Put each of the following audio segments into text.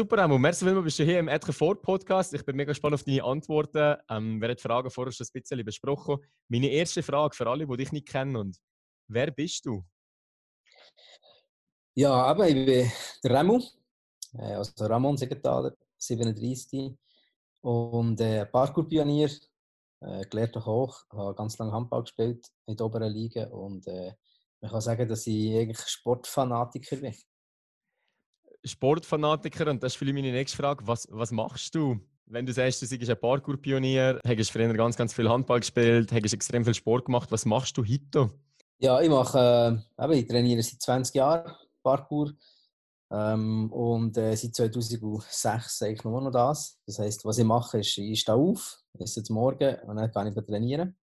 super, Emo. Merci vielmals, bist du hier im Edge Ford Podcast. Ich bin mega gespannt auf deine Antworten. Ähm, wir haben die Fragen vorher schon ein bisschen besprochen. Meine erste Frage für alle, die dich nicht kennen. Und wer bist du? Ja, aber ich bin der Remo, äh, also Ramon Segenthaler, 37 und äh, Parkour-Pionier, äh, gelernter Koch, habe ganz lange Handball gespielt in der oberen Liga und äh, man kann sagen, dass ich eigentlich Sportfanatiker bin. Sportfanatiker und das ist vielleicht meine nächste Frage. Was, was machst du, wenn du sagst, du bist ein Parkour-Pionier, hast früher ganz, ganz viel Handball gespielt, hast extrem viel Sport gemacht. Was machst du heute? Ja, ich mache, äh, ich trainiere seit 20 Jahren Parkour ähm, und äh, seit 2006 eigentlich nur noch das. Das heisst, was ich mache, ist, ich stehe auf, esse zum Morgen und dann kann ich trainieren.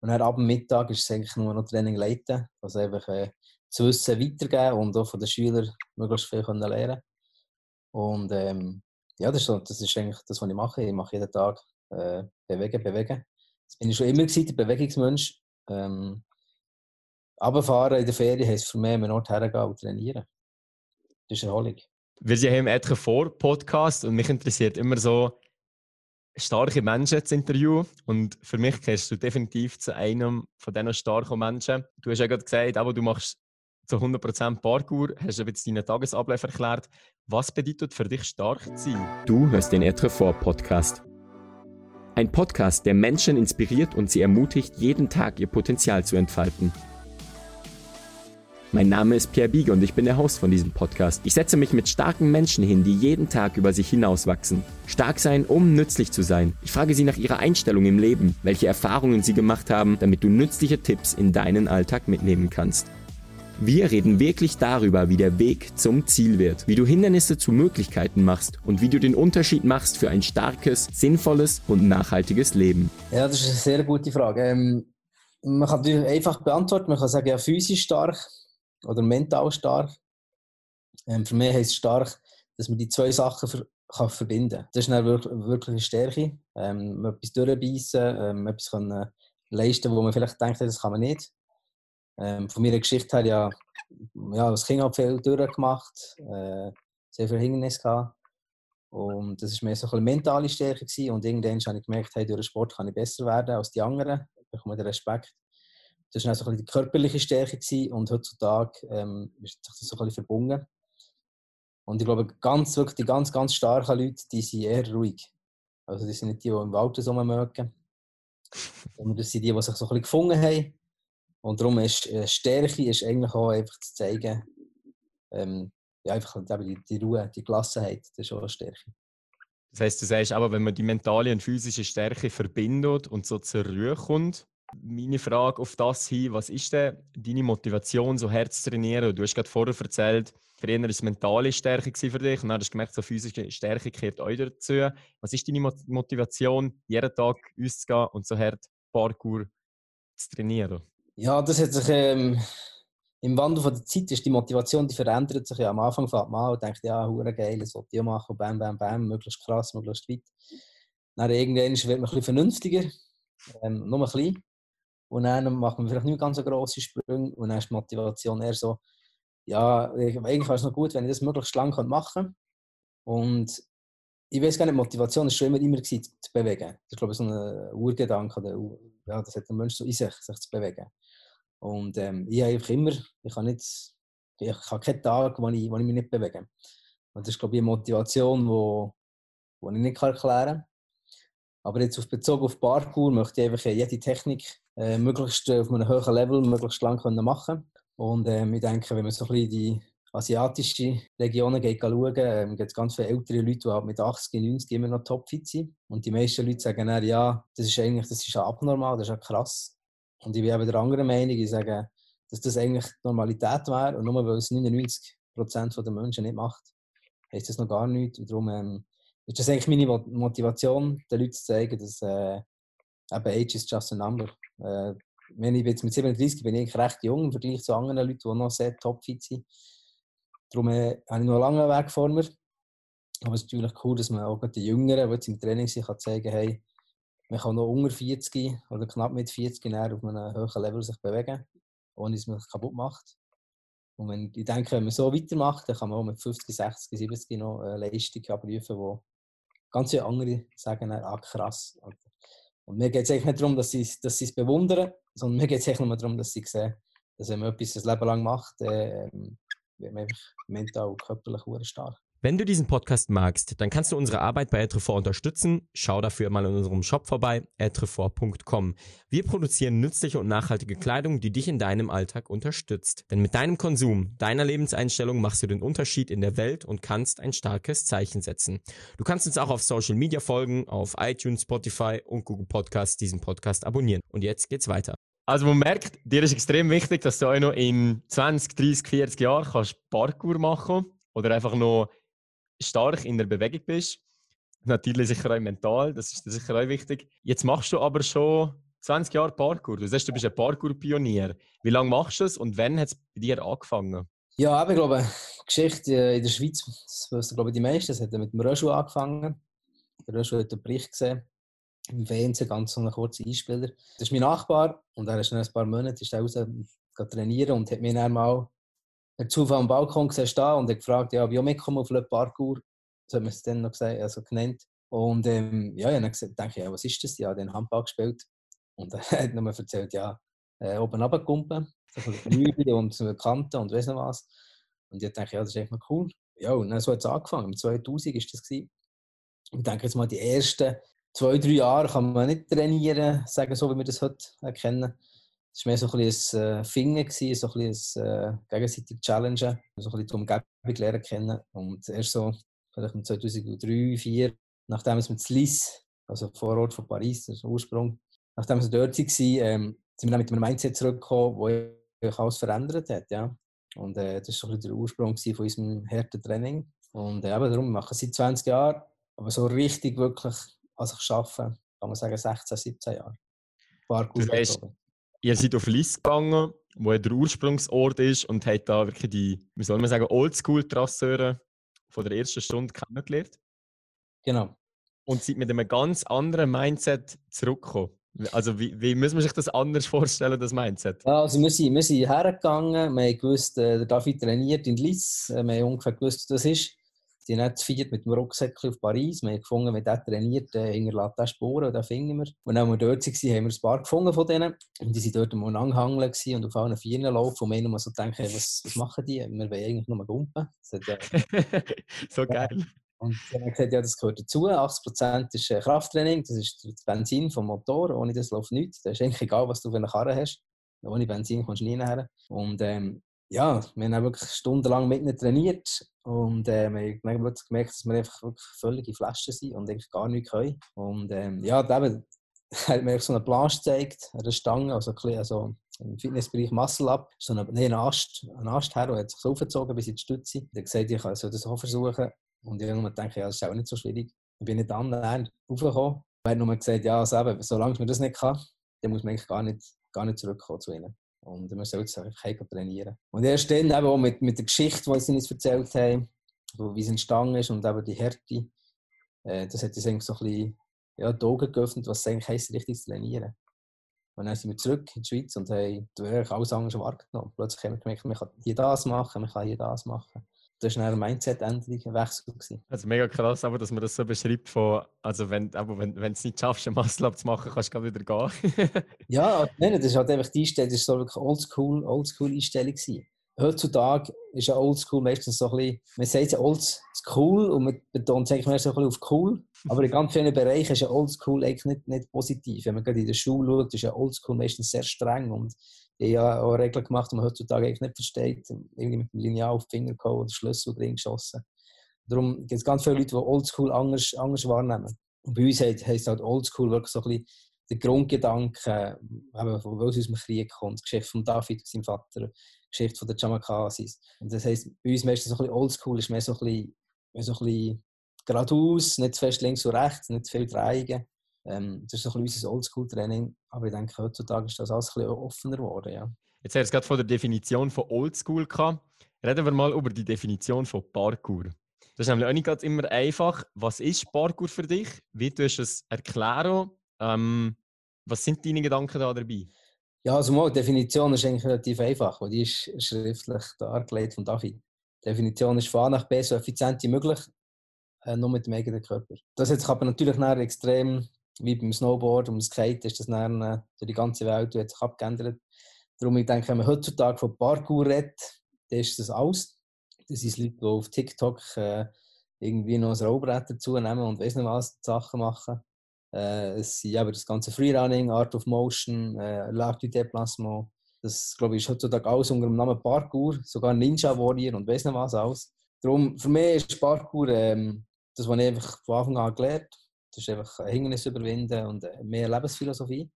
Und dann ab dem Mittag ist es eigentlich nur noch Training leiten, also einfach äh, zu Wissen weitergeben und auch von den Schülern möglichst viel können lernen Und ähm, ja, das ist, so, das ist eigentlich das, was ich mache. Ich mache jeden Tag äh, bewegen, bewegen. Das bin ich schon immer gewesen, der Bewegungsmensch. Ähm, Abfahren in der Ferien heisst für mich, einen Ort hergehen und trainieren. Das ist Erholung. Wir sind hier im Etliche vor Podcast und mich interessiert immer so starke Menschen zu interviewen. Und für mich gehörst du definitiv zu einem von diesen starken Menschen. Du hast ja gerade gesagt, aber du machst zu 100% Parkour, hast du jetzt deinen Tagesablauf erklärt. Was bedeutet für dich stark zu sein? Du hörst den Etre vor Podcast. Ein Podcast, der Menschen inspiriert und sie ermutigt, jeden Tag ihr Potenzial zu entfalten. Mein Name ist Pierre Bieger und ich bin der Host von diesem Podcast. Ich setze mich mit starken Menschen hin, die jeden Tag über sich hinauswachsen. Stark sein, um nützlich zu sein. Ich frage sie nach ihrer Einstellung im Leben, welche Erfahrungen sie gemacht haben, damit du nützliche Tipps in deinen Alltag mitnehmen kannst. Wir reden wirklich darüber, wie der Weg zum Ziel wird, wie du Hindernisse zu Möglichkeiten machst und wie du den Unterschied machst für ein starkes, sinnvolles und nachhaltiges Leben. Ja, das ist eine sehr gute Frage. Ähm, man kann natürlich einfach beantworten, man kann sagen, ja, physisch stark oder mental stark. Ähm, für mich heißt es stark, dass man die zwei Sachen ver kann verbinden kann. Das ist eine wirklich, wirklich eine Stärke. Ähm, etwas durchbeissen, ähm, etwas können leisten, wo man vielleicht denkt, das kann man nicht. Ähm, von meiner Geschichte her ja, ja als Kind habe viel durchgemacht, äh, sehr viel Hindernisse gehabt. Und das war mehr so eine mentale Stärke. Gewesen. Und irgendwann habe ich gemerkt, hey, durch den Sport kann ich besser werden als die anderen. Ich bekomme den Respekt. Das war so ein die körperliche Stärke. Gewesen. Und heutzutage ähm, ist das so ein bisschen verbunden. Und ich glaube, ganz, wirklich die ganz, ganz starken Leute, die sind eher ruhig. Also die sind nicht die, die im Wald so mögen. Sondern das sind die, die sich so ein bisschen gefunden haben und darum ist äh, Stärke ist eigentlich auch einfach zu zeigen, ähm, ja, einfach die, die Ruhe, die Gelassenheit, das ist auch eine Stärke. Das heißt, du sagst aber, wenn man die mentale und physische Stärke verbindet und so zur Ruhe kommt, meine Frage auf das hin, was ist denn deine Motivation, so Herz zu trainieren? Du hast gerade vorher erzählt, früher war es mentale Stärke für dich und dann hast du gemerkt, so physische Stärke gehört euch dazu. Was ist deine Motivation, jeden Tag auszugehen und so hart Parkour zu trainieren? Ja, das hat sich ähm, im Wandel von der Zeit ist die Motivation, die verändert sich ja. Am Anfang fährt man an und denkt, ja, hure geil, das wollte ich machen, bam, bam, bam, möglichst krass, möglichst weit. Dann irgendwann wird man ein bisschen vernünftiger, ähm, nur ein bisschen. Und dann macht man vielleicht nicht ganz so grosse Sprünge und dann ist die Motivation eher so, ja, eigentlich wäre es noch gut, wenn ich das möglichst lang machen könnte. Und ich weiß gar nicht, Motivation ist schon immer, immer gewesen, zu bewegen. Das ist, glaube ich, so ein Urgedanke, ja, das hat der Mensch so in sich, sich zu bewegen. Und ähm, ich habe einfach immer, ich habe, nicht, ich habe keinen Tag, wo ich, wo ich mich nicht bewege. Und das ist, glaube ich, eine Motivation, die ich nicht erklären kann. Aber jetzt auf Bezug auf Parkour möchte ich einfach jede Technik äh, möglichst auf einem hohen Level, möglichst lang können machen Und ähm, ich denke, wenn man so ein bisschen die asiatische Regionen geht schauen, ähm, gibt es ganz viele ältere Leute, die halt mit 80, 90 immer noch topfit sind. Und die meisten Leute sagen dann, ja, das ist eigentlich das ist abnormal, das ist ja krass. Und ich bin eben der anderen Meinung, ich sage, dass das eigentlich Normalität wäre und nur weil es 99% der Menschen nicht macht, heißt das noch gar nichts. Und darum ähm, ist das eigentlich meine Motivation, den Leuten zu zeigen, dass äh, eben Age is just a number. Äh, wenn ich jetzt mit 37 bin ich recht jung im Vergleich zu anderen Leuten, die noch sehr topfit sind. Darum äh, habe ich noch einen langen Weg vor mir. Aber es ist natürlich cool, dass man auch die Jüngeren, die jetzt im Training sind, kann zeigen hey, man kann noch unter 40 oder knapp mit 40 auf einem hohen Level sich bewegen, ohne dass man sich kaputt macht. Und wenn, ich denke, wenn man so weitermacht, dann kann man auch mit 50, 60, 70 noch eine Leistung abrufen, wo ganz viele andere sagen, ah krass. Und mir geht es eigentlich nicht darum, dass sie, dass es bewundern, sondern mir geht es eigentlich nur darum, dass sie sehen, dass wenn man etwas ein Leben lang macht, äh, wird man einfach mental und körperlich stark. Wenn du diesen Podcast magst, dann kannst du unsere Arbeit bei Etrefort unterstützen. Schau dafür mal in unserem Shop vorbei, etrefort.com. Wir produzieren nützliche und nachhaltige Kleidung, die dich in deinem Alltag unterstützt. Denn mit deinem Konsum, deiner Lebenseinstellung machst du den Unterschied in der Welt und kannst ein starkes Zeichen setzen. Du kannst uns auch auf Social Media folgen, auf iTunes, Spotify und Google Podcasts diesen Podcast abonnieren. Und jetzt geht's weiter. Also man merkt, dir ist extrem wichtig, dass du auch noch in 20, 30, 40 Jahren kannst Parkour machen oder einfach noch stark in der Bewegung bist. Natürlich sicher auch mental, das ist sicher auch wichtig. Jetzt machst du aber schon 20 Jahre Parkour. Du sagst, du bist ein Parkour-Pionier. Wie lange machst du es und wann hat es bei dir angefangen? Ja, aber ich glaube, Geschichte in der Schweiz, das wissen glaube ich die meisten, das hat mit dem Röschel angefangen. Der Röschel hat einen Bericht gesehen, im Fernsehen, ganz so einen kurzen Einspieler. Das ist mein Nachbar und er ist schon ein paar Monate ist raus trainieren und hat mir dann mal der Zufall am Balkon gesehen stehen und hat gefragt, ja, wie ich mitkomme auf Le Parkour, so hat man es dann noch gesagt, also genannt. Und ähm, ja, ich habe dachte, ja, was ist das? Ja, den Handball gespielt. Und er hat mir erzählt, ja, äh, oben runtergekumpelt, so Flügel und Kanten und weiss noch was. Und ich dachte, ja, das ist echt mal cool. Ja, und dann so hat es angefangen. Im 2000 war das. Gewesen. Ich denke jetzt mal, die ersten zwei, drei Jahre kann man nicht trainieren, sagen so, wie wir das heute kennen. Es war mehr so ein bisschen ein äh, Finger, so ein bisschen ein äh, gegenseitig Challenge, so ein bisschen die Umgebung lernen kennen. Und erst so, vielleicht im 2003, 2004, nachdem es mit Sliss, also Vorort von Paris, das ist der Ursprung, nachdem wir dort waren, ähm, sind wir dann mit einem Mindset zurückgekommen, das alles verändert hat. Ja. Und äh, das war so ein bisschen der Ursprung von unserem harten Training. Und äh, eben darum, wir machen es seit 20 Jahren, aber so richtig wirklich als ich arbeite, kann man sagen 16, 17 Jahre. Parkour. Das ihr seid auf Liss gegangen, wo der Ursprungsort ist und habt da wirklich die, wie soll man sagen, Oldschool-Trasseure von der ersten Stunde kennengelernt. Genau. Und seid mit einem ganz anderen Mindset zurückgekommen. Also wie, wie muss man sich das anders vorstellen, das Mindset? Ja, also wir sind, wir sind hergegangen, wir haben gewusst, äh, der David trainiert in Liss, äh, wir haben ungefähr gewusst, was das ist. Die haben zu viert mit dem Rucksäckchen auf Paris. Wir haben gefunden, wenn der trainiert, dann hinterlässt der Spuren, und finden wir. Und als wir dort waren, haben wir ein paar gefunden von denen. Und die waren dort am Anhangeln und auf allen Vieren laufen. Und wir haben so gedacht, hey, was, was machen die? Wir wollen eigentlich nur gumpen. Ja, so geil. Und dann haben gesagt, ja, das gehört dazu. 80% ist äh, Krafttraining, das ist das Benzin vom Motor. Ohne das läuft nichts. Das ist eigentlich egal, was du für eine Karre hast. Ohne Benzin kommst du nie nachher. Und ähm, ja, wir haben wirklich stundenlang mit ihnen trainiert und äh, wir haben plötzlich gemerkt, dass wir einfach wirklich völlige Flaschen sind und eigentlich gar nichts können. Und ähm, ja, eben, hat mir so einen Plan gezeigt, eine Stange, also, ein also im Fitnessbereich Muscle Up, so eine, nee, ein Ast, ein Ast her und hat sich so aufgezogen bis in die Stütze. Er hat gesagt, ich soll das auch versuchen. Und ich habe mir gedacht, ja, das ist auch nicht so schwierig. Ich bin nicht annähernd aufgekommen. Er hat nur gesagt, ja, also eben, solange man das nicht kann, dann muss man eigentlich gar nicht, gar nicht zurückkommen zu ihnen. Und wir sollten es einfach trainieren. Und erst dann eben auch mit, mit der Geschichte, die sie uns erzählt haben, wie es entstanden ist und eben die Härte, äh, das hat uns eigentlich so ein bisschen ja, die Augen geöffnet, was es eigentlich heisst, richtig zu trainieren. Und dann sind wir zurück in die Schweiz und haben alles andere wahrgenommen. Plötzlich haben wir gemerkt, man kann hier das machen, man kann hier das machen das war eine Mindset-Änderung, ein Wechsel. Gewesen. Also mega krass, aber dass man das so beschreibt, von, also wenn, aber wenn, wenn du es nicht schaffst, einen Muscle zu machen, kannst du gerade wieder gehen. ja, nein, das ist halt einfach die Einstellung, das war so wirklich oldschool, oldschool Einstellung gewesen. Heutzutage ist ja oldschool meistens so ein bisschen, man sagt ja oldschool und man betont es eigentlich mehr so ein bisschen auf cool, aber in ganz vielen Bereichen ist ja oldschool eigentlich nicht, nicht positiv. Wenn man gerade in der Schule schaut, ist ja oldschool meistens sehr streng und ich habe auch Regeln gemacht, die man heutzutage eigentlich nicht versteht. Irgendwie mit dem Lineal auf die Finger gehauen oder Schlüssel drin geschossen. Darum gibt es ganz viele Leute, die Oldschool anders, anders wahrnehmen. Und bei uns heisst halt Oldschool wirklich so ein bisschen der Grundgedanke, eben, von aus dem Krieg kommt, die Geschichte von David, seinem Vater, die Geschichte von der Jamakasis. Und das heisst, bei uns meistens so ein bisschen Oldschool ist mehr so ein bisschen, mehr so ein bisschen geradeaus, nicht zu fest links und rechts, nicht zu viel Drehungen. Ähm, das ist so ein bisschen unser Oldschool-Training, aber ich denke, heutzutage ist das alles ein bisschen offener geworden. Ja. Jetzt hast du gerade von der Definition von Oldschool gehabt. Reden wir mal über die Definition von Parkour. Das ist nämlich auch nicht ganz immer einfach. Was ist Parkour für dich? Wie tust du es erklären? Ähm, was sind deine Gedanken da dabei? Ja, also mal, die Definition ist eigentlich relativ einfach, weil die ist schriftlich dargelegt von David. Die Definition ist von A nach B so effizient wie möglich, äh, nur mit dem eigenen Körper. Das hat sich aber natürlich extrem, wie beim Snowboard und dem Skate, ist das dann, äh, durch die ganze Welt hat sich abgeändert. Darum, ich denke, wenn man heutzutage von Parkour redet, dann ist das alles. Das sind Leute, die auf TikTok äh, irgendwie noch ein Rollbrett dazu nehmen und weiss nicht was Sachen machen. Äh, es sind eben das ganze Freerunning, Art of Motion, äh, L'Art du Déplacement. Das, glaube ich, ist heutzutage alles unter dem Namen Parkour, sogar Ninja Warrior und weiss nicht was alles. Darum, für mich ist Parkour ähm, das, was ich einfach von Anfang an gelernt habe. Das ist einfach ein Hindernis überwinden und äh, mehr Lebensphilosophie.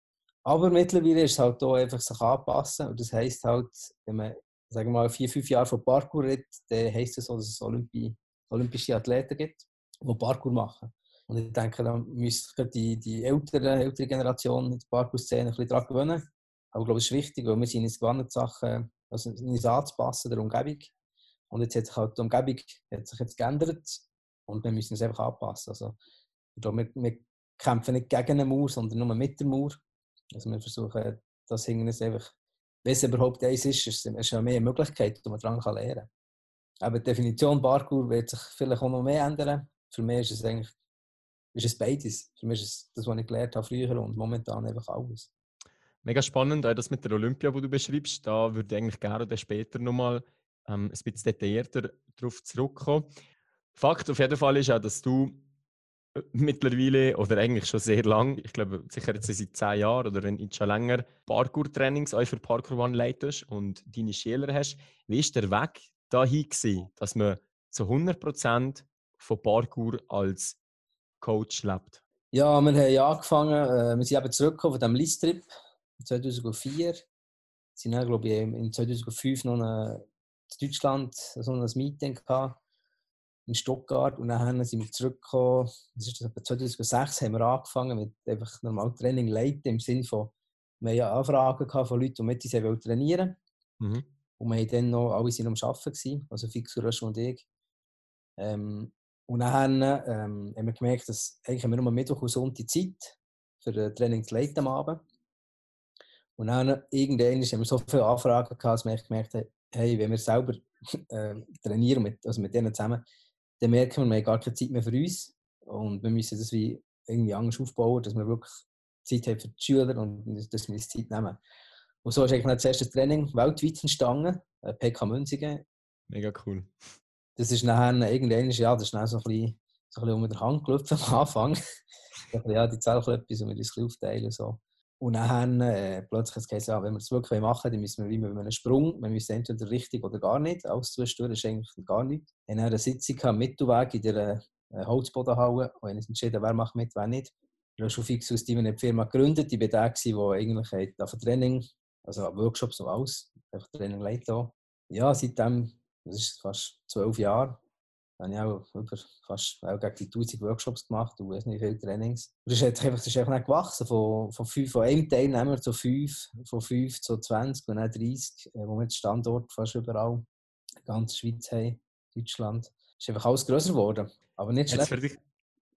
Aber mittlerweile ist es halt auch einfach sich anpassen. Und das heisst halt, wenn man sagen wir mal vier, fünf Jahre von Parkour redet, dann heisst das so, dass es Olympi olympische Athleten gibt, die Parkour machen. Und ich denke, da müsste die, die ältere, ältere Generation in der Parkour-Szene ein bisschen daran gewöhnen. Aber ich glaube, es ist wichtig, weil wir sind uns gewohnt, Sachen also uns anzupassen, der Umgebung. Und jetzt hat sich halt die Umgebung hat sich jetzt geändert und wir müssen uns einfach anpassen. Also, glaube, wir, wir kämpfen nicht gegen eine Mauer, sondern nur mit der Mauer. Also wir versuchen, das Hindernis einfach, wenn es überhaupt eins ist, ist es ja mehr eine Möglichkeit, die man daran lernen kann. Aber die Definition Parkour wird sich vielleicht auch noch mehr ändern. Für mich ist es eigentlich ist es beides. Für mich ist es das, was ich gelernt habe früher und momentan einfach alles. Mega spannend, auch das mit der Olympia, die du beschreibst. Da würde ich eigentlich gerne später nochmal ähm, ein bisschen detaillierter darauf zurückkommen. Fakt auf jeden Fall ist auch, dass du mittlerweile oder eigentlich schon sehr lang, ich glaube sicher jetzt seit zehn Jahren oder wenn schon länger, Parkour-Trainings auch für Parkour One leitest und deine Schüler hast. Wie ist der Weg dahin gewesen, dass man zu 100% von Parkour als Coach lebt? Ja, wir haben angefangen, äh, wir sind eben zurückgekommen von diesem Listrip 2004. Wir sind dann, glaube ich, in 2005 noch eine, in Deutschland so ein Meeting gehabt, in Stuttgart und dann sind wir zurückgekommen. Das ist 2006 haben wir angefangen mit einfach normal Training leiten im Sinne von, wir haben Anfragen von Leuten, die mit uns trainieren wollten. Mhm. Und wir waren dann noch, alle sind am Arbeiten, also Fix, Rösch und ich. Ähm, und dann ähm, haben wir gemerkt, dass eigentlich haben wir nur Mittwoch und Sonntag Zeit für ein Training zu leiten am Abend. Und dann irgendwann haben wir so viele Anfragen gehabt, dass wir gemerkt haben, hey, wenn wir selber äh, trainieren, mit, also mit denen zusammen, dann merken wir, wir haben gar keine Zeit mehr für uns. Und wir müssen das wie irgendwie anders aufbauen, dass wir wirklich Zeit haben für die Schüler und dass wir uns Zeit nehmen. Und so ist eigentlich das erste Training weltweit entstanden, äh, PK Münzigen. Mega cool. Das ist nachher irgendwann, ja, das ist dann so ein bisschen, so ein bisschen unter der Hand gelaufen am Anfang. ja, die etwas und wir das aufteilen. So. Und dann äh, plötzlich hat es ja, wenn wir es wirklich machen dann müssen wir wie mit einem Sprung, wir müssen entweder richtig oder gar nicht, alles zustören ist eigentlich gar nicht. Wir hatten eine Sitzung am Mittelweg in der äh, Holzbodenhalle und haben entschieden, wer macht mit, wer nicht. Ich habe schon fix aus die Firma gegründet. Ich war der, der eigentlich auf Training also Workshops und alles, einfach Training leiten. Ja, seitdem, das ist fast zwölf Jahre, habe ich auch über fast auch gegen die 1000 Workshops gemacht und weiß nicht viele Trainings. Und das ist einfach, das ist einfach nicht gewachsen, von, von, fünf, von einem Teilnehmer zu fünf, von fünf zu 20 und dann 30, äh, wo wir jetzt Standort fast überall, in der ganzen Schweiz haben, Deutschland. Es ist einfach alles grösser geworden, aber nicht schlechter.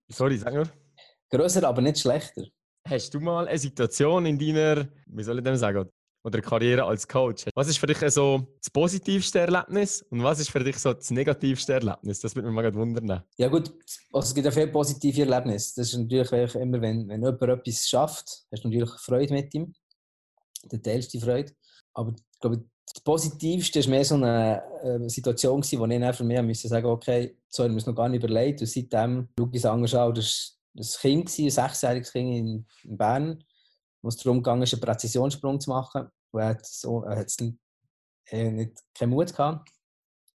Sorry, sag nur. Grösser, aber nicht schlechter. Hast du mal eine Situation in deiner, wie soll ich dem sagen, oder Karriere als Coach. Was ist für dich so das positivste Erlebnis und was ist für dich so das negativste Erlebnis? Das würde mich mal wundern. Ja gut, also es gibt ja viele positive Erlebnisse. Das ist natürlich immer, wenn, wenn jemand etwas schafft, hast du natürlich Freude mit ihm. Der teilst die Freude. Aber ich glaube, das Positivste war mehr so eine äh, Situation, wo ich einfach mir musste sagen okay, so haben wir es noch gar nicht überlegt. Und seitdem schaue ich es anders an. Das war ein Kind, ein sechsjähriges Kind in, in Bern wo es darum ging, einen Präzisionssprung zu machen. Und er hat, so, er hat nicht, äh, nicht keinen Mut gehabt.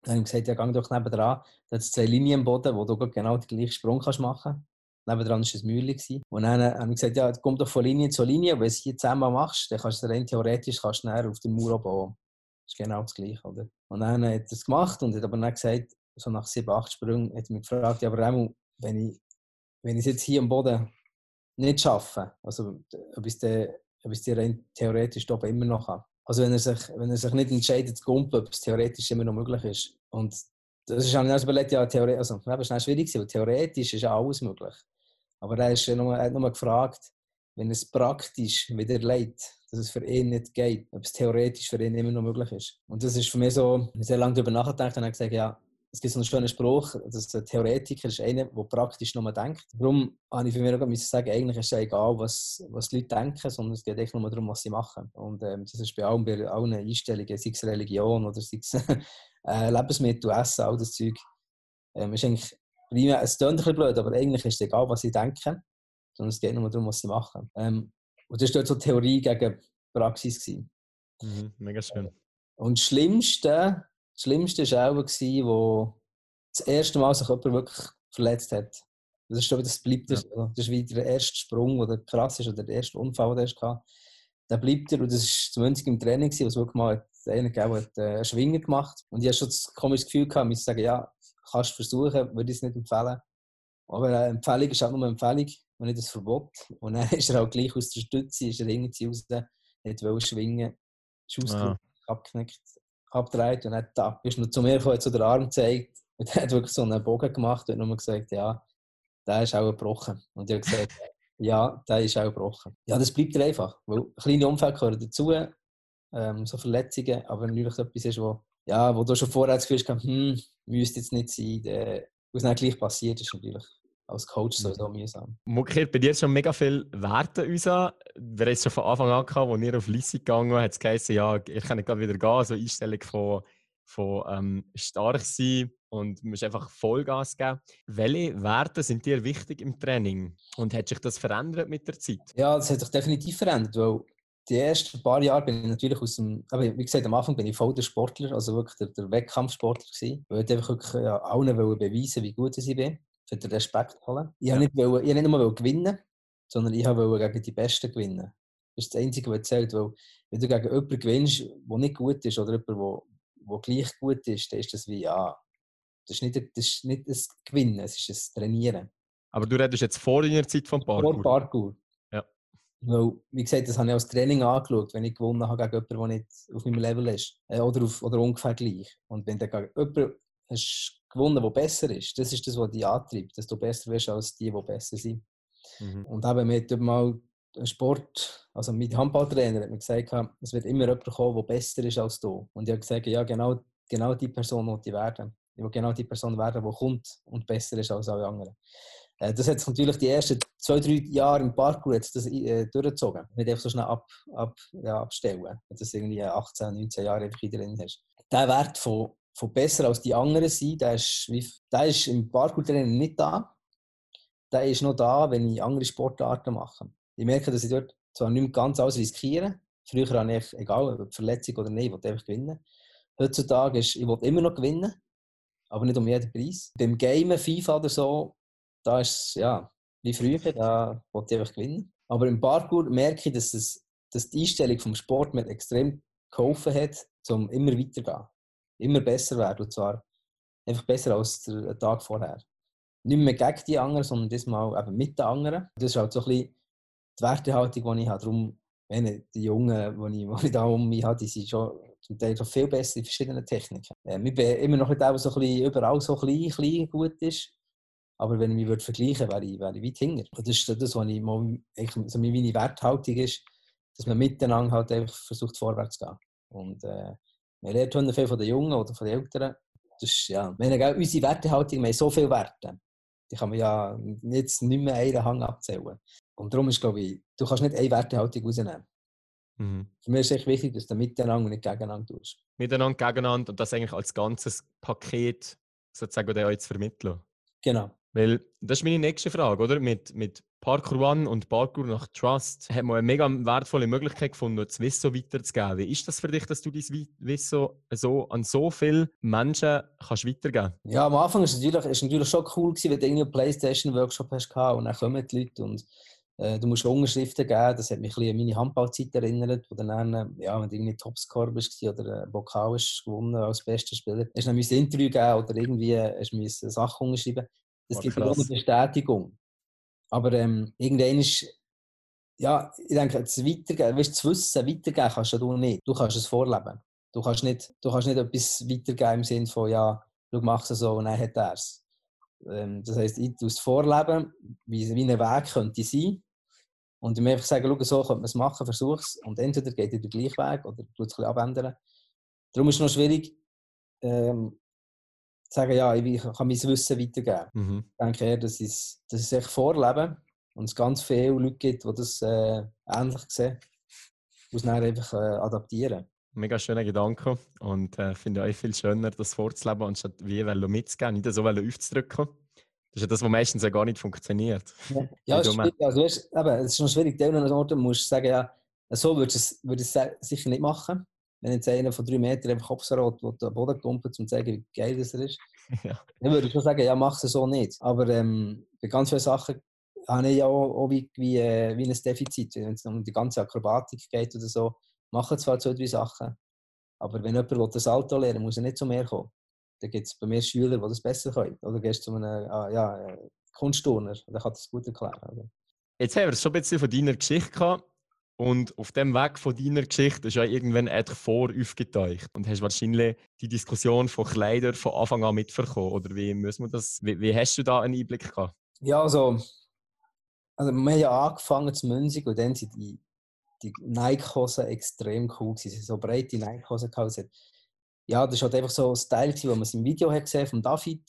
Dann habe ich gesagt, ja, geh doch nebenan. Da hat es zwei Linien im Boden, wo du genau den gleichen Sprung kannst machen kannst. Nebenan war ein Mühle. Und dann habe ich gesagt, ja, komm doch von Linie zu Linie. Wenn du es hier zehnmal machst, dann kannst du rein theoretisch kannst du auf den Mauer bauen. Das ist genau das Gleiche. Oder? Und dann hat er es gemacht und hat aber dann gesagt, so nach sieben, acht Sprüngen, hat er mich gefragt, ja, aber Remo, wenn ich, wenn ich jetzt hier am Boden nicht schaffen. Also, ob ich es dir theoretisch oben immer noch habe. Also, wenn er sich, wenn er sich nicht entscheidet zu gumpen, ob es theoretisch immer noch möglich ist. Und das ist auch nicht überlegt, ja, theoretisch, also, das war schwierig, weil theoretisch ist ja alles möglich. Aber er, ist nur, er hat nur gefragt, wenn es praktisch wieder leid, dass es für ihn nicht geht, ob es theoretisch für ihn immer noch möglich ist. Und das ist für mich so, ich sehr lange darüber nachgedacht und habe gesagt, ja, es gibt so einen schönen Spruch, dass der Theoretiker ist einer, der praktisch nur denkt. Darum habe ich für mich auch sagen, eigentlich ist es egal, was, was die Leute denken, sondern es geht echt nur darum, was sie machen. Und ähm, das ist bei allen, bei allen Einstellungen, sei es Religion oder sei es äh, Lebensmittel, Essen, all das Zeug. Ähm, ist eigentlich, es klingt ein bisschen blöd, aber eigentlich ist es egal, was sie denken, sondern es geht nur darum, was sie machen. Ähm, und das war dort so Theorie gegen Praxis. Mhm, mega schön. Und das Schlimmste, das Schlimmste war auch, wo das erste Mal sich jemand wirklich verletzt hat. Das ist, das bleibt ja. das, das ist wie der erste Sprung, der krass ist, oder der erste Unfall, den er hatte. Der bleibt er, und das war zum einzige im Training, wo es wirklich mal einer gegeben hat, äh, einen Schwinger gemacht. Und ich hatte schon das komische Gefühl, gehabt, ich sagen, ja, kannst du versuchen, würde ich es nicht empfehlen. Aber eine Empfehlung ist auch nur eine Empfehlung und nicht ein Verbot. Und dann ist er auch gleich aus der Stütze, ist er irgendwie raus, nicht wollte schwingen, ist ah. abgeknickt, abgedreht und dann da, ist noch zu mir gekommen, so den Arm gezeigt und hat wirklich so einen Bogen gemacht und nur gesagt, ja, der ist auch gebrochen. Und ich habe gesagt, ja, der ist auch gebrochen. Ja, das bleibt einfach, weil kleine Unfälle gehören dazu, ähm, so Verletzungen, aber natürlich etwas ist, wo, ja, wo du schon vorher das Gefühl hast, hm, müsste jetzt nicht sein, was dann gleich passiert ist natürlich als Coach so, so mühsam. Mukir, bei dir schon mega viel Werte uns an. Wir haben es schon von Anfang an gehabt, als ihr auf Lissy gegangen hat es geheißen, ja, ich kann nicht wieder gehen, so Einstellung von, von ähm, stark sein und musst einfach Vollgas geben. Welche Werte sind dir wichtig im Training und hat sich das verändert mit der Zeit? Ja, das hat sich definitiv verändert, weil die ersten paar Jahre bin ich natürlich aus dem, aber wie gesagt, am Anfang bin ich voll der Sportler, also wirklich der, der Wettkampfsportler gewesen. Ich wollte einfach wirklich ja, allen beweisen, wie gut ich bin für den Respekt holen. Ich ja. wollte nicht, ich nicht nur gewinnen, sondern ich wollte gegen die Besten gewinnen. Das ist das Einzige, was zählt. Weil, wenn du gegen jemanden gewinnst, der nicht gut ist, oder jemanden, der, gleich gut ist, dann ist das wie, ja, das ist nicht, das ist nicht das Gewinnen, es ist das Trainieren. Aber du redest jetzt vor deiner Zeit vom Parkour? Vor Parkour. Ja. Weil, wie gesagt, das habe ich als Training angeschaut, wenn ich gewonnen habe gegen jemanden, der nicht auf meinem Level ist. Äh, oder, auf, oder ungefähr gleich. Und wenn du gegen jemanden hast gewonnen, der besser ist. Das ist das, was dich antreibt, dass du besser wirst als die, die besser sind. Mhm. Und eben mit mal Sport, also mit Handballtrainer hat mir gesagt, es wird immer jemand kommen, der besser ist als du. Und ich habe gesagt, ja, genau, genau die Person muss ich werden. Ich will genau die Person werden, die kommt und besser ist als alle anderen. Äh, das hat sich natürlich die ersten zwei, drei Jahre im Parkour jetzt das, äh, durchgezogen. Nicht einfach so schnell ab, ab, ja, abstellen. Wenn du irgendwie 18, 19 Jahre einfach drin hast. Der Wert von von besser als die anderen sein, der ist, der ist im Parkour-Training nicht da. Der ist noch da, wenn ich andere Sportarten mache. Ich merke, dass ich dort zwar nicht mehr ganz alles riskiere. Früher habe ich, egal ob Verletzung oder nicht, ich wollte einfach gewinnen. Heutzutage ist, ich immer noch gewinnen, aber nicht um jeden Preis. Beim Gamen, FIFA oder so, da ist ja, wie früher, da wollte ich einfach gewinnen. Aber im Parkour merke ich, dass, es, dass die Einstellung vom Sport mir extrem geholfen hat, um immer weiterzugehen immer besser werden. Und zwar einfach besser als der Tag vorher. Nicht mehr gegen die anderen, sondern diesmal eben mit den anderen. Das ist halt so ein bisschen die Wertehaltung, die ich habe. Darum, wenn die Jungen, die ich, die ich da um mich habe, die sind schon zum Teil schon viel besser in verschiedenen Techniken. Äh, ich bin immer noch nicht so ein bisschen überall so klein, klein gut ist. Aber wenn ich mich vergleichen würde, wäre ich, wäre ich weit hinter. Das ist das, was ich mal, also meine Werthaltung ist, dass man miteinander halt einfach versucht, vorwärts zu gehen. Und äh, wir lernen viel von den Jungen oder von den Älteren. Das ist, ja, wir haben unsere Wertehaltung, wir haben so viele Werte. Die kann man ja jetzt nicht mehr einen Hang abzählen. Und darum ist, glaube ich, du kannst nicht eine Wertehaltung rausnehmen. Mhm. Für mich ist es wichtig, dass du miteinander und nicht gegeneinander tust. Miteinander, gegeneinander und das eigentlich als ganzes Paket sozusagen euch zu vermitteln. Genau. Weil das ist meine nächste Frage, oder? Mit, mit Parkour One und Parkour nach Trust hat man eine mega wertvolle Möglichkeit gefunden, das Wissen weiterzugeben. Wie ist das für dich, dass du dein Wissen so an so viele Menschen kannst weitergeben Ja, am Anfang war es natürlich, natürlich schon cool, gewesen, wenn du einen Playstation-Workshop hast und dann kommen die Leute und äh, du musst Unterschriften geben. Das hat mich ein an meine Handballzeit erinnert, wo dann, äh, ja, wenn du irgendwie Topscorer bist oder ein Pokal hast gewonnen als bester Spieler, hast du dann ein Interview geben oder irgendwie hast du Sachen unterschreiben. Oh, gibt eine Bestätigung. Aber ähm, irgendwann ist, ja, ich denke, das Weitergeben, weißt, das Wissen weitergeben kannst du nicht. Du kannst es vorleben. Du kannst nicht, du kannst nicht etwas weitergeben im Sinne von, ja, du machst es so und dann hat er es. Ähm, das heisst, ich tue es vorleben, wie, wie ein Weg könnte sein. Und ich mir einfach sagen, schau, so könnte man es machen, versuch es. Und entweder geht ihr den gleichen Weg oder tut es ein bisschen abändern. Darum ist es noch schwierig, ähm, sagen, ja, ich kann mein Wissen weitergeben. Mhm. Ich denke eher, dass ich das ist echt vorleben und es ganz viele Leute gibt, die das äh, ähnlich sehen. Es dann einfach äh, adaptieren. Mega schöner Gedanke und äh, finde euch viel schöner, das vorzuleben, anstatt wie mitzugehen, nicht so aufzudrücken. Das ist ja das, was meistens ja gar nicht funktioniert. Ja, ja es, ist schwierig, also, weißt, eben, es ist schon schwierig. An Orten musst du sagen, ja, so würde ich es, würd ich es sicher nicht machen. Wenn jetzt einer von drei Metern einfach Kopfsalat den Boden kumpelt, um zu zeigen, wie geil das ist, ja. dann würde ich schon sagen, ja, mach es so nicht. Aber ähm, bei ganz vielen Sachen habe ich ja auch, auch wie, wie, äh, wie ein Defizit. Wenn es um die ganze Akrobatik geht oder so, machen zwar zwei, drei Sachen, aber wenn jemand das Auto lernen will, muss er nicht zu mir kommen dann gibt es bei mir Schüler, die das besser können. Oder gehst du zu einem ah, ja, äh, Kunstturner, der kann das gut erklären. Oder? Jetzt haben wir schon ein bisschen von deiner Geschichte gehabt. Und auf dem Weg von deiner Geschichte ist ja irgendwann etwas vor aufgetaucht und hast wahrscheinlich die Diskussion von Kleidern von Anfang an mitverkommen. Oder wie, müssen wir das, wie, wie hast du da einen Einblick gehabt? Ja, also, also wir haben ja angefangen zu Münzig und dann sind die, die Nike-Hosen extrem cool gewesen. So breite Nike-Hosen gehabt ja, das war halt einfach so ein Style, den man im Video hat gesehen von David.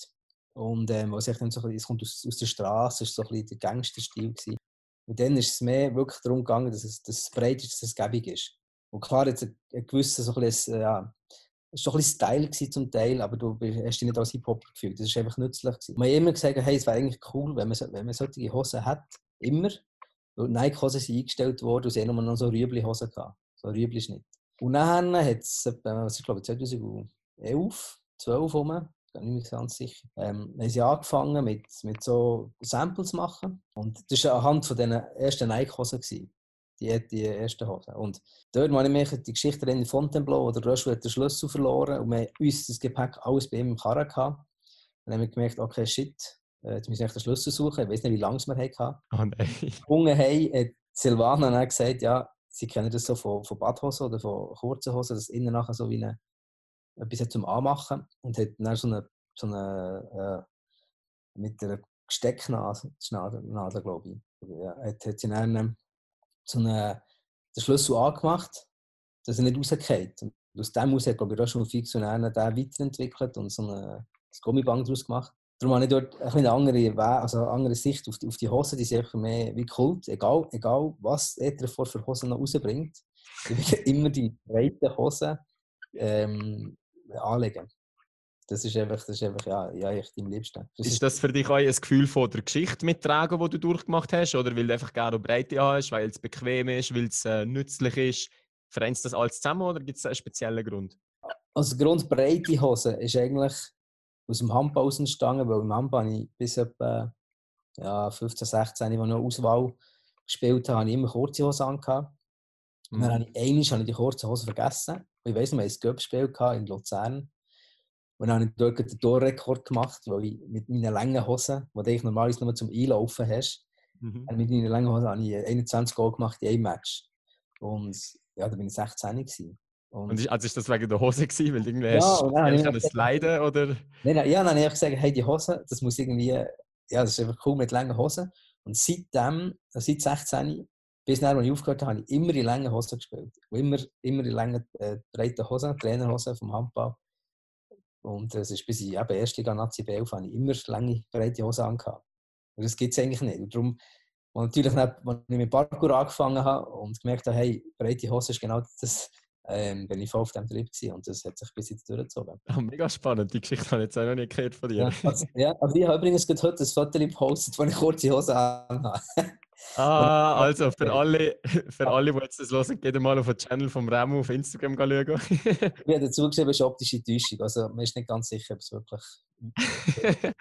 Und ähm, was ich dann so es kommt aus, aus der Straße, ist so ein bisschen der Gangsterstil gewesen. Und dann ist es mehr wirklich darum gegangen, dass es, dass es breit ist, dass es gäbig ist. Und klar, jetzt ein, ein gewisser so ein bisschen, ja, es war ein Style zum Teil, aber du hast dich nicht als Hip-Hopper gefühlt. Das war einfach nützlich. Gewesen. Man hat immer gesagt, hey, es wäre eigentlich cool, wenn man, wenn man solche Hosen hat. Immer. Weil Nike-Hosen sind eingestellt worden und sie haben noch so Rüebli-Hosen gehabt. So Rüebli-Schnitt. Und dann hat es, was ich glaube 2011, 12 rum, bin ich mir ganz sicher, ähm, haben sie angefangen mit, mit so Samples machen. Und das war anhand von diesen ersten Nike-Hosen. Die, die ersten Hosen. Und dort habe ich mich die Geschichte in Fontainebleau, der Röschel hat den Schlüssel verloren und wir haben uns das Gepäck alles bei ihm im Karren gehabt. Dann haben wir gemerkt, okay, shit, äh, jetzt müssen wir den Schlüssel suchen. Ich weiß nicht, wie lange wir hatten. Oh nein. Gefunden haben, hat Silvana dann gesagt, ja, Sie kennen das so von, von Badhosen oder von kurzen Hosen, dass innen nachher so wie eine, etwas zum Anmachen und hat dann so eine, so eine äh, mit einer Stecknadel, Nadel, glaube ich, ja, hat, hat sie dann so eine, den Schlüssel angemacht, dass er nicht rausgeht. Und aus dem aus hat, glaube ich, auch schon fix und den weiterentwickelt und so eine, Gummiband daraus gemacht. Darum habe ich dort eine andere, also eine andere Sicht auf die, auf die Hosen. Die sind einfach mehr wie Kult. Egal, egal was er vor für Hosen noch rausbringt, immer die breiten Hosen ähm, anlegen. Das ist einfach, das ist einfach ja, ja, echt am liebsten. Das ist das für dich auch ein Gefühl von der Geschichte mittragen, die du durchgemacht hast? Oder weil du einfach gerne Breite hast, weil es bequem ist, weil es äh, nützlich ist? Vereint das alles zusammen oder gibt es einen speziellen Grund? Also, Grund breite Hosen ist eigentlich aus dem Handball entstanden, weil im Handball ich bis etwa ja, 15, 16, als ich noch Auswahl gespielt habe, habe ich immer kurze Hosen angehabt. Mhm. Dann habe ich einmal habe ich die kurzen Hosen vergessen. Ich weiss noch, wir hatten ein Göppspiel in Luzern. Und dann habe ich dort den Torrekord gemacht, weil ich mit meinen langen Hosen, die du normalerweise nur zum Einlaufen hast, mhm. mit meinen langen Hosen habe ich 21 Goal gemacht in einem Match. Und ja, da bin ich 16 gewesen. Und, und also ist das wegen der Hose gewesen? Weil irgendwie ja, hast du das Leiden oder? Nein, nein, ja, dann habe ich gesagt, hey, die Hose, das muss irgendwie, ja, das ist einfach cool mit langen Hosen. Und seitdem, also seit 16, bis dann, als ich aufgehört habe, habe ich immer in langen Hosen gespielt. Und immer, immer in langen, äh, breiten Hosen, Trainerhosen vom Handball. Und es ist bis ich eben erst Liga Nazi B11 habe ich immer lange, breite Hosen angehabt. Und das gibt es eigentlich nicht. Und darum, und natürlich, als ich mit Parkour angefangen habe und gemerkt habe, hey, breite Hose ist genau das, ähm, bin ich voll auf dem Trip gewesen und das hat sich bis jetzt durchgezogen. Oh, mega spannend, die Geschichte habe ich jetzt auch noch nicht gehört von dir. Ja, also, ja, also ich habe übrigens heute ein Foto gepostet, wo ich kurze Hose habe. Ah, also für alle, für alle, die jetzt das hören, geht mal auf den Channel vom Remo auf Instagram schauen. ich habe dazu geschrieben, es ist optische Täuschung. Also man ist nicht ganz sicher, ob es wirklich.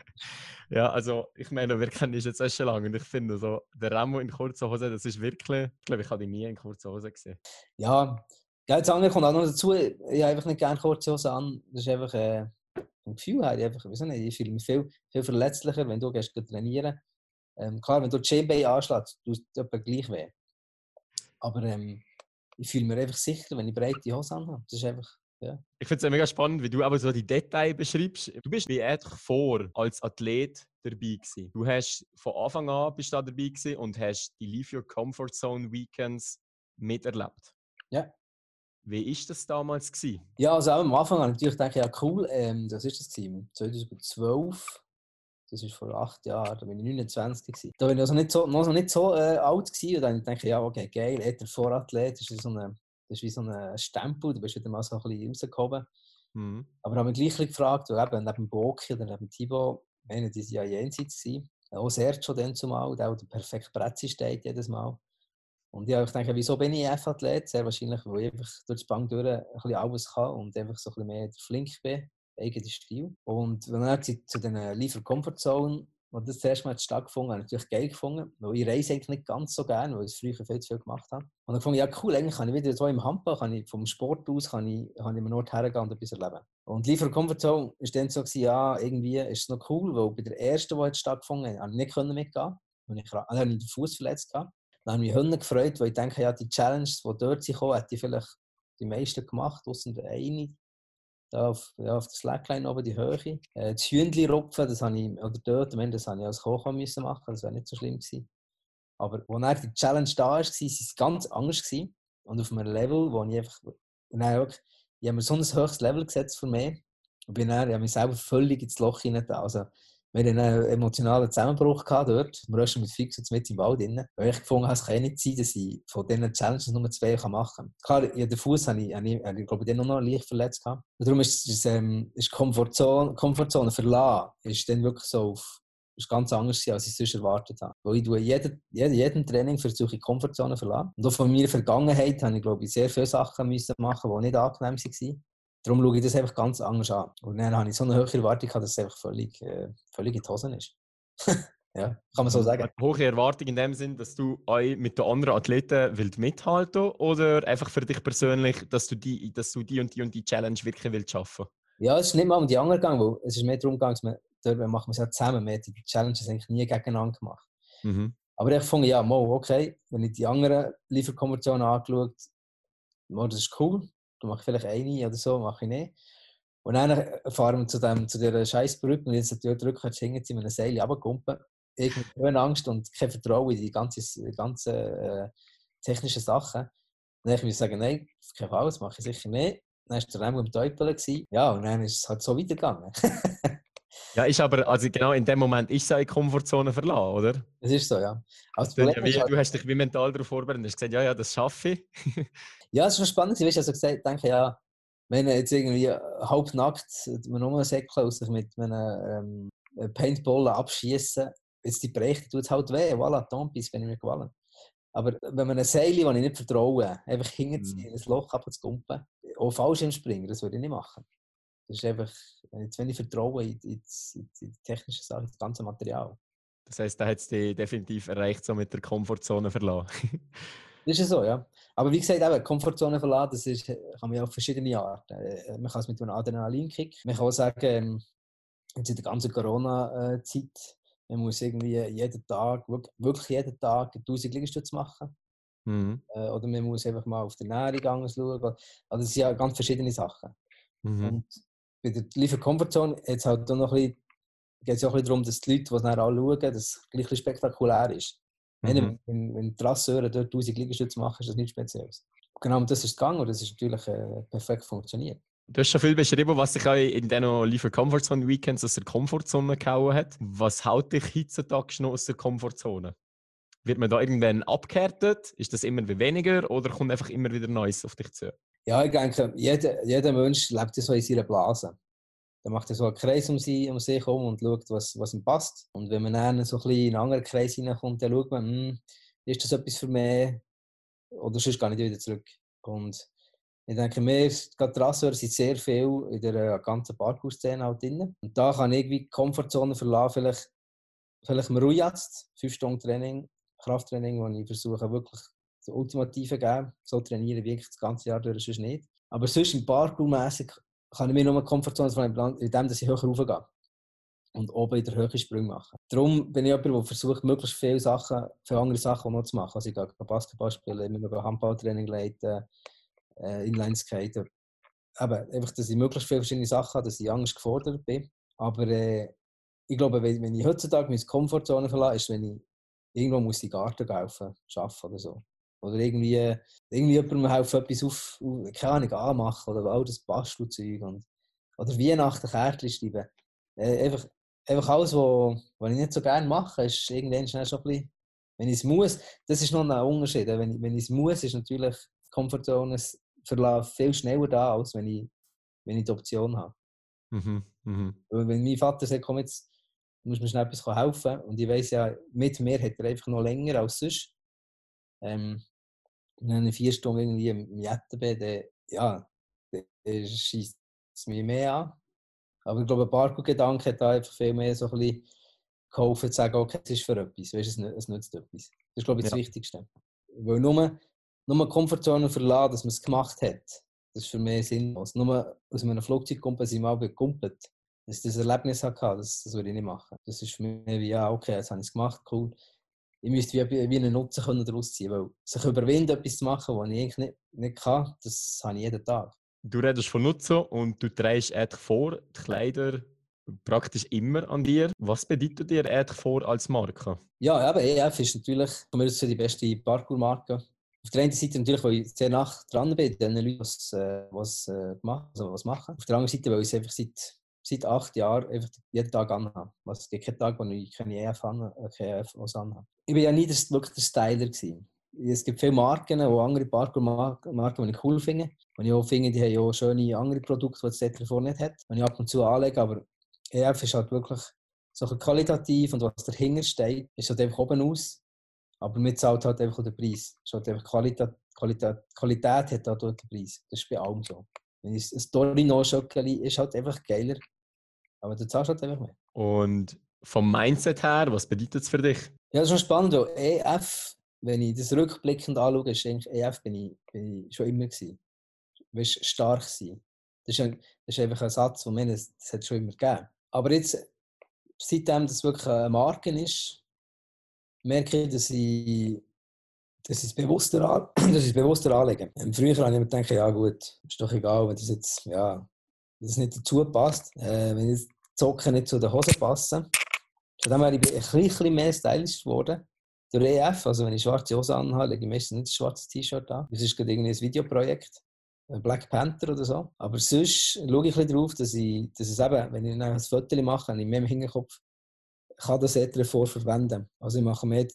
ja, also ich meine, wir kennen dich jetzt auch schon lange und ich finde so, der Remo in kurzer Hose, das ist wirklich, ich glaube, ich habe ihn nie in kurzer Hose gesehen. Ja, ja, das andere kommt auch noch dazu, ich habe einfach nicht gerne kurze Hose an. Das ist einfach äh, ein Gefühl, ich, einfach, ich, nicht, ich fühle mich viel, viel verletzlicher, wenn du gehst trainieren ähm, Klar, wenn du Schienbein anschlägst, tut es etwa gleich weh. Aber ähm, ich fühle mich einfach sicher, wenn ich breite Hose habe. Das ist einfach, Ja. Ich finde es mega spannend, wie du aber so die Details beschreibst. Du bist wie eigentlich vor als Athlet dabei gewesen. Du hast von Anfang an bist da dabei gewesen und hast die Leave Your Comfort Zone Weekends miterlebt. Ja. Wie ist das damals gewesen? Ja, also auch am Anfang habe ich natürlich gedacht, ja cool, ähm, das ist das gewesen, 2012. Das ist vor acht Jahren, da bin ich 29 gewesen. Da bin ich also nicht so, noch nicht so äh, alt gewesen und dann denke ich, ja okay, geil, Ether Vorathlet, das ist, so eine, das ist wie so ein Stempel, du bist wieder mal so ein bisschen rausgekommen. Mhm. Aber habe mich gleich gefragt, weil eben neben Boki oder neben Thibaut, meine, die waren ja jenseits gewesen. Auch Sergio dann zumal, der auch der perfekt Bretzi steht jedes Mal. Und ja, ich denke, wieso bin ich F-Athlet? Sehr wahrscheinlich, weil ich einfach durch die Bank durch ein bisschen alles kann und einfach so ein bisschen mehr flink bin, eigener Stil. Und wenn dann zu den Liefer Comfort Zone, wo das zuerst mal stattgefunden ich natürlich geil gefunden, weil ich reise eigentlich nicht ganz so gerne, weil ich es früher viel zu viel gemacht habe. Und dann fand ich, ja cool, eigentlich kann ich wieder so im Handball, kann ich vom Sport aus, kann ich, kann ich mir Ort hergehen und etwas erleben. Und Liefer Comfort Zone war dann so, gewesen, ja, irgendwie ist es noch cool, weil bei der ersten, die stattgefunden hat, habe ich nicht mitgehen und ich, dann habe ich den Fuß verletzt gehabt. Dann habe ich mich gefreut, weil ich denke, ja, die Challenges, die dort sind, hätte ich vielleicht die meisten gemacht, außer der eine. Da auf, ja, auf der Slackline oben die Höhe. Äh, das Hühnchen rupfen, das habe ich, oder dort, meine, das habe ich als Koch müssen machen, das wäre nicht so schlimm gewesen. Aber als die Challenge da war, war es ganz anders. Gewesen. Und auf einem Level, wo ich einfach, wirklich, ich habe mir so ein höchstes Level gesetzt für mich. Und bin dann, ich habe mich selber völlig ins Loch hinein. Also, wir hatten einen emotionalen Zusammenbruch gehabt dort. Wir rösten mit Fix jetzt mit im Wald drin. Weil ich gefunden habe, es kann nicht sein, dass ich von diesen Challenges nur zwei machen kann. Klar, ja, den Fuß habe ich, habe ich, ich glaube ich, noch leicht verletzt gehabt. Und darum ist, ist, ähm, ist Komfortzone, Komfortzone verlassen, ist dann wirklich so auf, ist ganz anders als ich sonst erwartet habe. Weil ich jeden, jeden, jeden Training versuche Komfortzone verlassen. Und auch von meiner Vergangenheit habe ich, glaube ich, sehr viele Sachen müssen machen, die nicht angenehm waren. Darum schaue ich das einfach ganz anders an. Und dann habe ich so eine hohe Erwartung, dass es einfach völlig, äh, völlig in die Hosen ist. ja, kann man so sagen. Eine hohe Erwartung in dem Sinn, dass du euch mit den anderen Athleten willst mithalten oder einfach für dich persönlich, dass du die, dass du die und die und die Challenge wirklich willst schaffen? Ja, es ist nicht mal um die anderen gegangen, weil es ist mehr darum gegangen, dass man, dort machen wir es ja zusammen. Wir haben die Challenges eigentlich nie gegeneinander gemacht. Mhm. Aber ich fand, ja, mal, okay, wenn ich die anderen Lieferkonversionen angeschaut habe, das ist cool dann mache ich vielleicht eine oder so, mache ich nicht. Und dann fahren wir zu, dem, zu dieser Scheißbrücke und jetzt natürlich rückwärts hängen sie mit einem Seil runtergumpen. Irgendwie Angst und kein Vertrauen in die ganzen ganze, äh, technischen Sachen. Und dann ich sagen, nein, auf keinen Fall, das mache ich sicher nicht. Dann war der Remo im Teufel. Ja, und dann ist es halt so weitergegangen. ja, ist aber, also genau in dem Moment ist seine Komfortzone verlassen, oder? Es ist so, ja. Also ja wie, halt, du hast dich wie mental darauf vorbereitet und hast gesagt, ja, ja, das schaffe ich. ja, es war spannend. Ich also gesagt, denke, ja, wenn jetzt irgendwie halbnackt Säckchen aus sich mit einem ähm, Paintball abschießen, jetzt die Brächte tut es halt weh. Voilà, Tampis, wenn ich mir gefallen. Aber wenn man ein Seil, das ich nicht vertraue, einfach hinterziehen, mm. ein Loch abzugumpen, auch falsch im Springen, das würde ich nicht machen. Das ist einfach, jetzt, wenn ich vertraue in, in, in die technische Sache, das ganze Material. Das heisst, da hat es dich definitiv erreicht, so mit der Komfortzone verlassen. das ist so, ja. Aber wie gesagt, eben, Komfortzone verlassen, das ist, kann man ja auf verschiedene Arten. Äh, man kann es mit einem Adrenalinkick. Man kann auch sagen, jetzt in der ganzen Corona-Zeit, man muss irgendwie jeden Tag, wirklich jeden Tag 1000 Liegestütze machen. Mhm. Äh, oder man muss einfach mal auf die Ernährung schauen. Also das sind ja ganz verschiedene Sachen. Mhm. Und bei der Liefer Comfort jetzt halt noch ein geht es auch ein bisschen darum, dass die Leute, die es nachher anschauen, dass es gleich ein spektakulär ist. Mhm. Wenn, wenn die dort 1000 Liegestütze machen, ist das nichts Spezielles. Genau, und das ist gegangen und das ist natürlich äh, perfekt funktioniert. Du hast schon viel beschrieben, was sich in diesen Liefer Comfortzone Weekends aus der Komfortzone gehauen hat. Was haut dich heutzutage noch aus der Komfortzone? Wird man da irgendwann abgehärtet? Ist das immer weniger oder kommt einfach immer wieder Neues auf dich zu? Ja, ich denke, jeder, jeder Mensch lebt so in seiner Blase. Dann macht er so einen Kreis um, sie, um sich herum und schaut, was, was ihm passt. Und wenn man dann so ein in einen anderen Kreis hineinkommt, dann schaut man, hm, ist das etwas für mich oder sonst gar nicht wieder zurück. Und ich denke, wir, gerade Trasseur, sind sehr viel in der ganzen Parkour-Szene halt drin. Und da kann ich irgendwie die Komfortzone verlassen, vielleicht, vielleicht im Ruhejatz, fünf Stunden Training, Krafttraining, wo ich versuche wirklich das Ultimative geben. So trainiere ich das ganze Jahr durch, sonst nicht. Aber sonst im Parkour-mässig kann ich mir nur eine Komfortzone von in dem, dass ich höher raufgehe. Und oben in der Höhe Sprünge machen. Darum bin ich jemand, der versucht, möglichst viele Sachen, viele andere Sachen noch zu machen. Also ich gehe Basketball spielen, immer noch Handballtraining leiten, äh, Inline-Skater. eben, einfach, dass ich möglichst viele verschiedene Sachen habe, dass ich anders gefordert bin. Aber äh, ich glaube, wenn, ich heutzutage meine Komfortzone verlasse, ist, wenn ich irgendwo muss in den Garten helfen, arbeiten oder so. Oder irgendwie, irgendwie jemandem helfen, etwas auf, keine Ahnung, anmachen oder all das Bastelzeug. Und, oder Weihnachten Kärtchen schreiben. Äh, einfach, einfach alles, was, was ich nicht so gerne mache, ist irgendwann schnell schon ein bisschen, wenn ich es muss, das ist noch ein Unterschied. Wenn, wenn ich es muss, ist natürlich Komfortzone viel schneller da, als wenn ich, wenn ich die Option habe. Mhm, mh. Wenn mein Vater sagt, komm jetzt, musst mir schnell etwas helfen und ich weiß ja, mit mir hat er einfach noch länger als sonst. Ähm, wenn ich vier Stunden irgendwie im Jetten bin, dann, ja, dann schießt es mich mehr an. Aber ich glaube, ein Parkour-Gedanke hat da einfach viel mehr so ein bisschen geholfen, zu sagen, okay, es ist für etwas, weißt, es, nützt etwas. Das ist, glaube ich, das ja. Wichtigste. Weil nur, nur Komfortzone verlassen, dass man es gemacht hat, das ist für mich sinnlos. Nur aus einem Flugzeug kommt, sind wir mal gekumpelt. Dass ich das Erlebnis hatte, das, das würde ich nicht machen. Das ist für mich wie, ja, okay, jetzt habe ich es gemacht, cool. Ich müsste wie, wie einen Nutzen können daraus ziehen weil sich überwinden, etwas zu machen, was ich eigentlich nicht, nicht kann, das habe ich jeden Tag. Du redest von Nutzen und du trägst eigentlich vor, die Kleider praktisch immer an dir. Was bedeutet dir eigentlich vor als Marke? Ja, eben, EF ist natürlich von mir die beste Parkour-Marke auf der einen Seite natürlich, weil ich sehr nah dran bin, den Leuten, was, äh, was, äh, machen, also was machen. Auf der anderen Seite, weil ich es einfach seit, seit acht Jahren einfach jeden Tag anhabe. Also, es gibt keinen Tag, wo ich keine EF, an, äh, keine EF anhabe. Ich war ja nie der, wirklich der Styler. Gewesen. Es gibt viele Marken, wo andere Parkour-Marken, die ich cool finde. Und ich auch finde, die haben ja schöne andere Produkte, die das Tetra nicht hat. Und ich ab und zu anlege, aber EF ist halt wirklich so qualitativ und was dahinter steht, ist halt einfach oben aus aber man zahlt halt einfach den Preis. Halt einfach Qualität, Qualität, Qualität hat auch dort den Preis. Das ist bei allem so. Wenn ein Dorino-Schokoli ist halt einfach geiler. Aber du zahlst halt einfach mehr. Und vom Mindset her, was bedeutet es für dich? Ja, das ist schon spannend. EF, wenn ich das rückblickend anschaue, ist eigentlich EF bin ich, bin ich schon immer gewesen. Weißt, stark sein. Das ist, ein, das ist einfach ein Satz, den mir das, das hat schon immer gegeben. Aber jetzt, seitdem das wirklich eine Marke ist, merke, ich, dass ich es bewusster, an, dass ich bewusster anlege. Ähm, früher habe ich mir gedacht, ja gut, ist doch egal, wenn das jetzt ja, das nicht dazu passt, äh, wenn die Socken nicht zu den Hosen passen. Von dem wäre ich ein bisschen mehr stylisch geworden. Der EF, also wenn ich schwarze Hose anhabe, lege ich meistens nicht ein schwarzes T-Shirt an. Das ist gerade irgendwie ein Videoprojekt. Black Panther oder so. Aber sonst schaue ich ein bisschen darauf, dass, ich, dass es eben, wenn ich ein Foto mache, mehr im Hinterkopf, kann das eher vorverwenden. Also ich mache mehr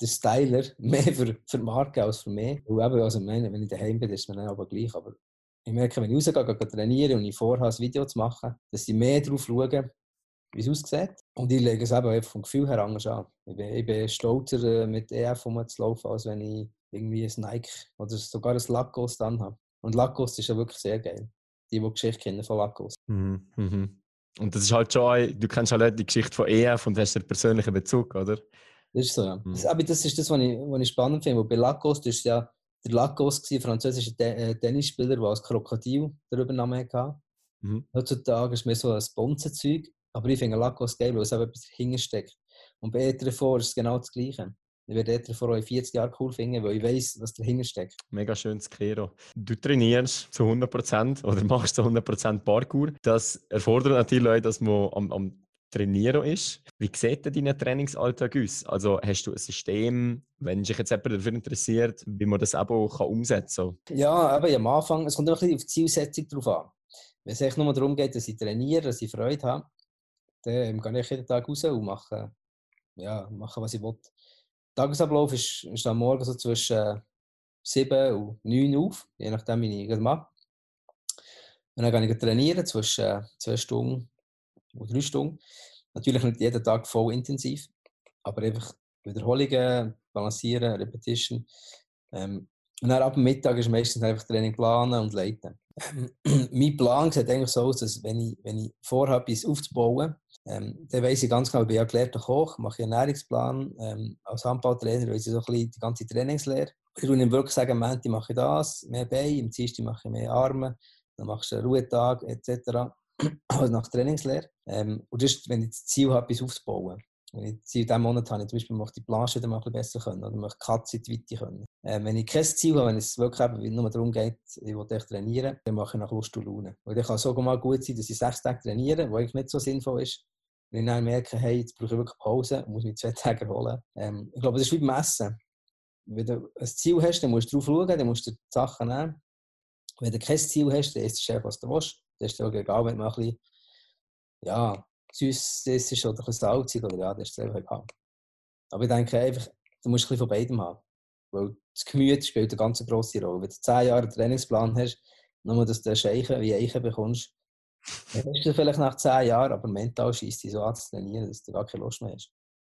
den Styler mehr für, für Marke als für mich. Und eben, also meine, wenn ich daheim bin, ist es mir dann aber gleich. Aber ich merke, wenn ich rausgehe, gehe trainieren und ich vorhabe, ein Video zu machen, dass ich mehr darauf schaue, wie es aussieht. Und ich lege es eben vom Gefühl her anders an. Ich bin, ich bin stolzer, äh, mit EF rumzulaufen, als wenn ich irgendwie ein Nike oder sogar ein Lacoste habe. Und Lacoste ist ja wirklich sehr geil. Die, die Geschichte kennen von Lacoste. Mhm. Mhm. Und das ist halt schon, du kennst halt die Geschichte von EF und hast einen persönlichen Bezug, oder? Das ist so, ja. Mhm. Das, aber das ist das, was ich, was ich spannend finde. Weil bei Lacoste ist ja der Lacoste, ein französischer äh, Tennisspieler, der als Krokodil den Übernamen hatte. Mhm. Heutzutage ist mir so ein Bonzenzeug. Aber ich finde Lacoste geil, weil es eben etwas dahinter steckt. Und bei Etrefort ist es genau das Gleiche. Ich werde Etrefort in 40 Jahren cool finden, weil ich weiß, was dahinter steckt. Mega schönes Kero. Du trainierst zu 100% oder machst zu 100% Parkour. Das erfordert natürlich auch, dass man am, am Trainieren ist. Wie sieht denn dein Trainingsalltag aus? Also hast du ein System, wenn sich jetzt jemand dafür interessiert, wie man das auch kann umsetzen kann? Ja, aber am Anfang, es kommt ein bisschen auf die Zielsetzung drauf an. Wenn es echt nur darum geht, dass ich trainiere, dass ich Freude habe, dann gehe ich jeden Tag raus und mache, ja, mache was ich will. Der Tagesablauf ist, ist am Morgen so zwischen 7 und 9 Uhr auf, je nachdem, wie ich mache. Und dann gehe ich trainieren zwischen 2 Stunden und 3 Stunden. Natürlich nicht jeden Tag voll intensiv, aber einfach Wiederholungen, Balancieren, Repetition. Ähm, und dann ab dem Mittag ist meistens einfach Training planen und leiten. mein Plan sieht eigentlich so aus, dass wenn ich, wenn ich vorhabe, etwas aufzubauen, ähm, dann weiss ich ganz genau, ich bin ja gelehrter Koch, mache einen Ernährungsplan. Ähm, als Handballtrainer weiss ich so ein bisschen die ganze Trainingslehre. Ich würde ihm wirklich sagen, am Montag mache ich das, mehr Beine, am Dienstag mache ich mehr Arme, dann machst du einen Ruhetag etc. also nach Trainingslehre. Ähm, und das ist, wenn ich das Ziel habe, etwas aufzubauen. In diesem Monat habe ich zum Beispiel die Planche mal ein bisschen besser können oder möchte Katze in die Weite können. Äh, wenn ich kein Ziel habe, wenn es wirklich eben nur darum geht, ich will echt trainieren, dann mache ich nach Lust und Laune. Und dann kann es sogar mal gut sein, dass ich sechs Tage trainiere, was eigentlich nicht so sinnvoll ist. Wenn ich dann merke, hey, jetzt brauche ich wirklich Pause und muss mich zwei Tage erholen. Ähm, ich glaube, das ist wie beim Essen. Wenn du ein Ziel hast, dann musst du drauf schauen, dann musst du die Sachen nehmen. Wenn du kein Ziel hast, dann isst du einfach, was du willst. Das ist auch egal, wenn mal ein bisschen, ja, süß ist oder ein salzig oder ja, das ist einfach egal. Aber ich denke einfach, du musst ein bisschen von beidem haben. Weil das Gemüt spielt eine ganz grosse Rolle. Wenn du 10 Jahre einen Trainingsplan hast, nur dass du Scheichen wie Eichen bekommst, dann hast du vielleicht nach 10 Jahren, aber mental schießt dich so an zu trainieren, dass du gar keine Lust mehr hast.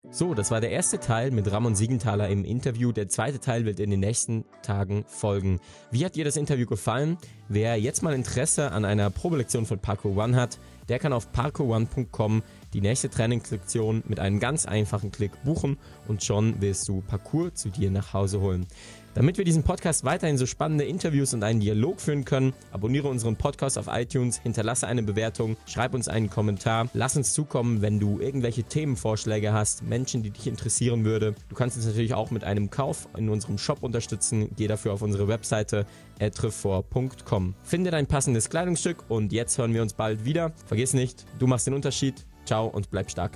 So, das war der erste Teil mit Ramon Siegenthaler im Interview. Der zweite Teil wird in den nächsten Tagen folgen. Wie hat dir das Interview gefallen? Wer jetzt mal Interesse an einer Probelektion von Parkour One hat, der kann auf parkourone.com die nächste Trainingslektion mit einem ganz einfachen Klick buchen und schon wirst du Parkour zu dir nach Hause holen. Damit wir diesen Podcast weiterhin so spannende Interviews und einen Dialog führen können, abonniere unseren Podcast auf iTunes, hinterlasse eine Bewertung, schreib uns einen Kommentar, lass uns zukommen, wenn du irgendwelche Themenvorschläge hast, Menschen, die dich interessieren würde. Du kannst uns natürlich auch mit einem Kauf in unserem Shop unterstützen. Geh dafür auf unsere Webseite etrefort.com. Finde dein passendes Kleidungsstück und jetzt hören wir uns bald wieder. Vergiss nicht, du machst den Unterschied. Ciao und bleib stark.